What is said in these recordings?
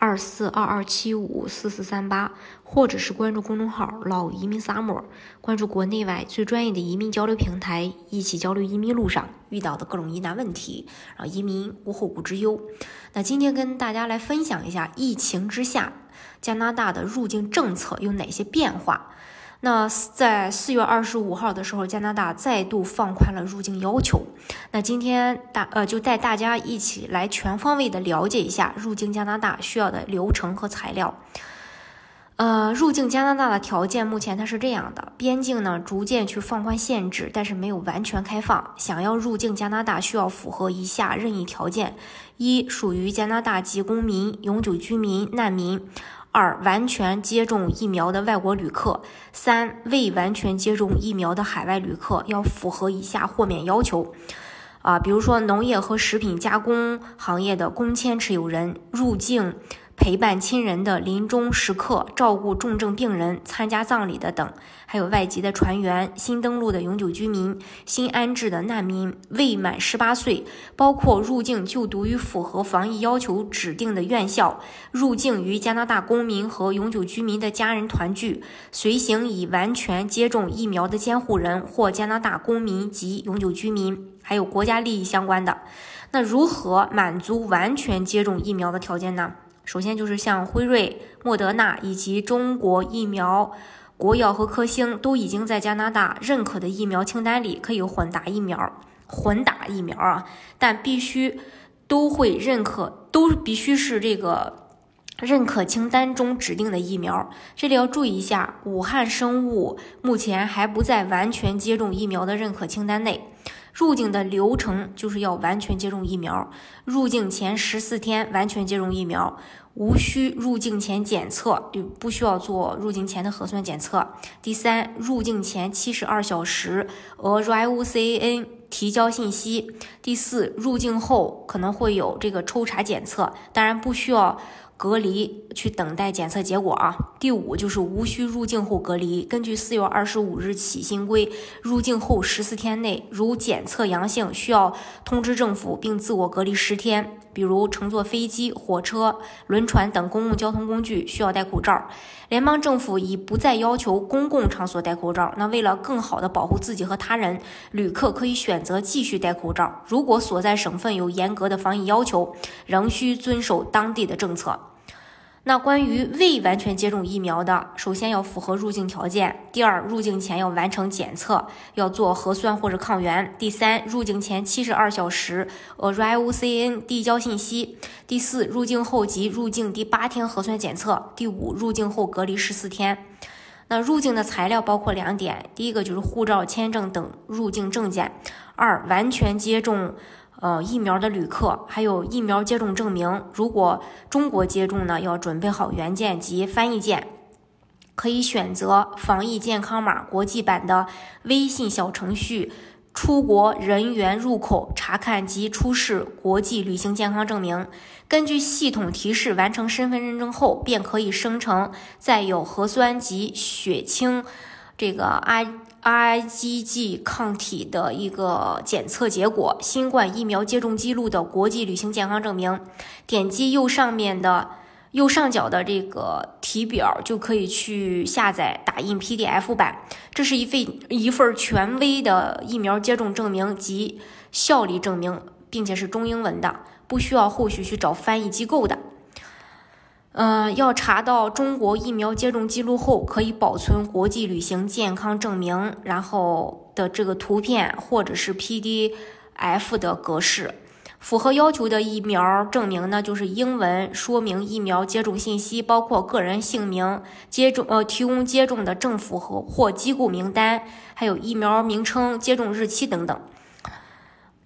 二四二二七五四四三八，或者是关注公众号“老移民 Summer”，关注国内外最专业的移民交流平台，一起交流移民路上遇到的各种疑难问题，让移民无后顾之忧。那今天跟大家来分享一下疫情之下。加拿大的入境政策有哪些变化？那在四月二十五号的时候，加拿大再度放宽了入境要求。那今天大呃就带大家一起来全方位的了解一下入境加拿大需要的流程和材料。呃，入境加拿大的条件目前它是这样的：边境呢逐渐去放宽限制，但是没有完全开放。想要入境加拿大，需要符合以下任意条件：一、属于加拿大籍公民、永久居民、难民。二、完全接种疫苗的外国旅客；三、未完全接种疫苗的海外旅客要符合以下豁免要求，啊，比如说农业和食品加工行业的工签持有人入境。陪伴亲人的临终时刻，照顾重症病人、参加葬礼的等，还有外籍的船员、新登陆的永久居民、新安置的难民、未满十八岁，包括入境就读于符合防疫要求指定的院校、入境于加拿大公民和永久居民的家人团聚、随行已完全接种疫苗的监护人或加拿大公民及永久居民，还有国家利益相关的。那如何满足完全接种疫苗的条件呢？首先就是像辉瑞、莫德纳以及中国疫苗、国药和科兴都已经在加拿大认可的疫苗清单里可以混打疫苗，混打疫苗啊，但必须都会认可，都必须是这个认可清单中指定的疫苗。这里要注意一下，武汉生物目前还不在完全接种疫苗的认可清单内。入境的流程就是要完全接种疫苗，入境前十四天完全接种疫苗。无需入境前检测，就不需要做入境前的核酸检测。第三，入境前七十二小时额 RUCAN 提交信息。第四，入境后可能会有这个抽查检测，当然不需要。隔离去等待检测结果啊。第五就是无需入境后隔离。根据四月二十五日起新规，入境后十四天内如检测阳性，需要通知政府并自我隔离十天。比如乘坐飞机、火车、轮船等公共交通工具需要戴口罩。联邦政府已不再要求公共场所戴口罩。那为了更好的保护自己和他人，旅客可以选择继续戴口罩。如果所在省份有严格的防疫要求，仍需遵守当地的政策。那关于未完全接种疫苗的，首先要符合入境条件；第二，入境前要完成检测，要做核酸或者抗原；第三，入境前七十二小时，ArriveCN 递交信息；第四，入境后及入境第八天核酸检测；第五，入境后隔离十四天。那入境的材料包括两点：第一个就是护照、签证等入境证件；二，完全接种。呃，疫苗的旅客还有疫苗接种证明。如果中国接种呢，要准备好原件及翻译件。可以选择防疫健康码国际版的微信小程序，出国人员入口查看及出示国际旅行健康证明。根据系统提示完成身份认证后，便可以生成载有核酸及血清这个 I。IgG 抗体的一个检测结果，新冠疫苗接种记录的国际旅行健康证明。点击右上面的右上角的这个题表，就可以去下载打印 PDF 版。这是一份一份权威的疫苗接种证明及效力证明，并且是中英文的，不需要后续去找翻译机构的。嗯，要查到中国疫苗接种记录后，可以保存国际旅行健康证明，然后的这个图片或者是 PDF 的格式。符合要求的疫苗证明呢，就是英文说明疫苗接种信息，包括个人姓名、接种呃提供接种的政府和或机构名单，还有疫苗名称、接种日期等等。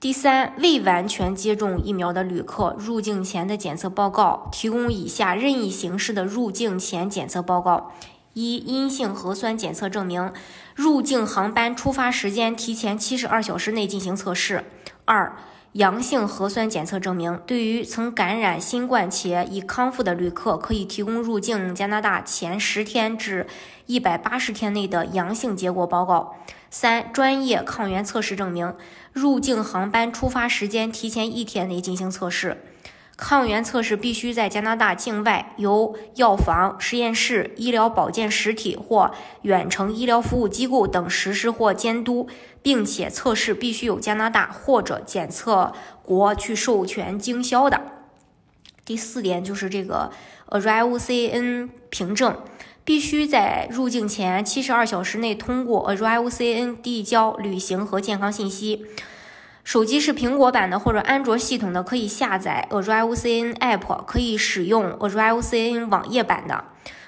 第三，未完全接种疫苗的旅客入境前的检测报告，提供以下任意形式的入境前检测报告：一、阴性核酸检测证明，入境航班出发时间提前七十二小时内进行测试；二、阳性核酸检测证明。对于曾感染新冠且已康复的旅客，可以提供入境加拿大前十天至一百八十天内的阳性结果报告。三、专业抗原测试证明。入境航班出发时间提前一天内进行测试。抗原测试必须在加拿大境外由药房、实验室、医疗保健实体或远程医疗服务机构等实施或监督，并且测试必须有加拿大或者检测国去授权经销的。第四点就是这个 ArriveCN 凭证，必须在入境前七十二小时内通过 ArriveCN 递交旅行和健康信息。手机是苹果版的或者安卓系统的，可以下载 ArriveCN App，可以使用 ArriveCN 网页版的。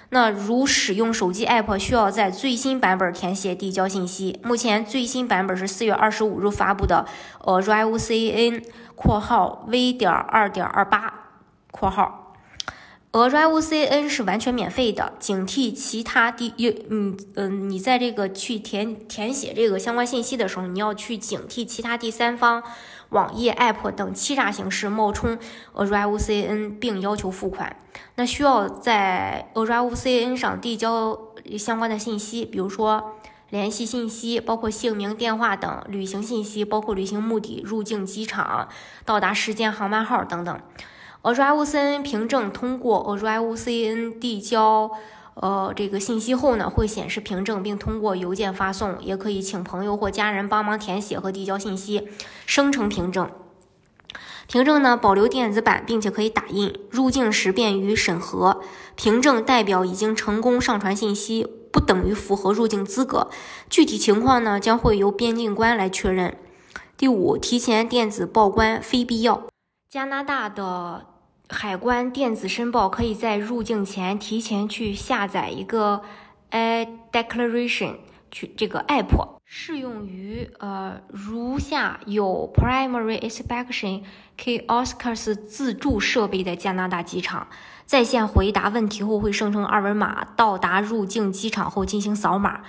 那如使用手机 App，需要在最新版本填写递交信息。目前最新版本是四月二十五日发布的 ArriveCN（ 括号 V 点二点二八括号）。ArriveCN 是完全免费的，警惕其他第一，嗯嗯，你在这个去填填写这个相关信息的时候，你要去警惕其他第三方网页、App 等欺诈形式冒充 ArriveCN 并要求付款。那需要在 ArriveCN 上递交相关的信息，比如说联系信息，包括姓名、电话等；旅行信息包括旅行目的、入境机场、到达时间、航班号等等。ArriveCN 凭证通过 ArriveCN 递交呃这个信息后呢，会显示凭证，并通过邮件发送。也可以请朋友或家人帮忙填写和递交信息，生成凭证。凭证呢保留电子版，并且可以打印，入境时便于审核。凭证代表已经成功上传信息，不等于符合入境资格。具体情况呢将会由边境官来确认。第五，提前电子报关非必要。加拿大的。海关电子申报可以在入境前提前去下载一个 i declaration 去这个 app，适用于呃如下有 primary inspection kiosks 自助设备的加拿大机场，在线回答问题后会生成二维码，到达入境机场后进行扫码，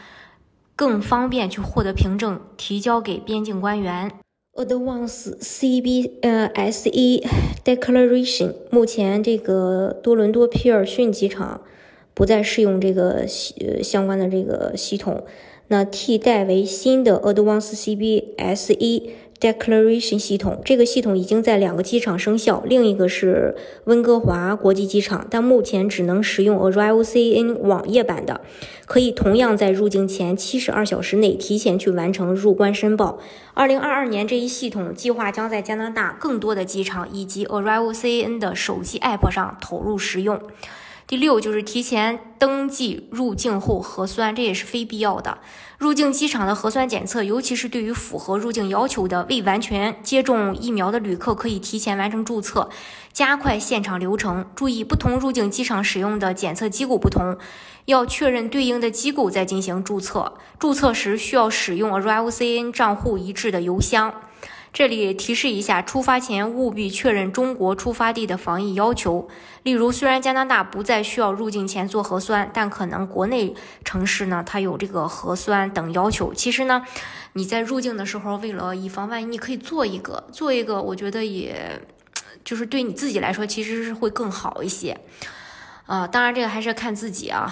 更方便去获得凭证，提交给边境官员。Advance CB 呃 SE Declaration，目前这个多伦多皮尔逊机场不再适用这个呃相关的这个系统，那替代为新的 Advance CB SE。Declaration 系统，这个系统已经在两个机场生效，另一个是温哥华国际机场，但目前只能使用 ArriveCN 网页版的，可以同样在入境前七十二小时内提前去完成入关申报。二零二二年这一系统计划将在加拿大更多的机场以及 ArriveCN 的手机 App 上投入使用。第六就是提前登记入境后核酸，这也是非必要的。入境机场的核酸检测，尤其是对于符合入境要求的未完全接种疫苗的旅客，可以提前完成注册，加快现场流程。注意，不同入境机场使用的检测机构不同，要确认对应的机构再进行注册。注册时需要使用 Arrival CN 账户一致的邮箱。这里提示一下，出发前务必确认中国出发地的防疫要求。例如，虽然加拿大不再需要入境前做核酸，但可能国内城市呢，它有这个核酸等要求。其实呢，你在入境的时候，为了以防万一，你可以做一个，做一个，我觉得也就是对你自己来说，其实是会更好一些。啊，当然这个还是要看自己啊。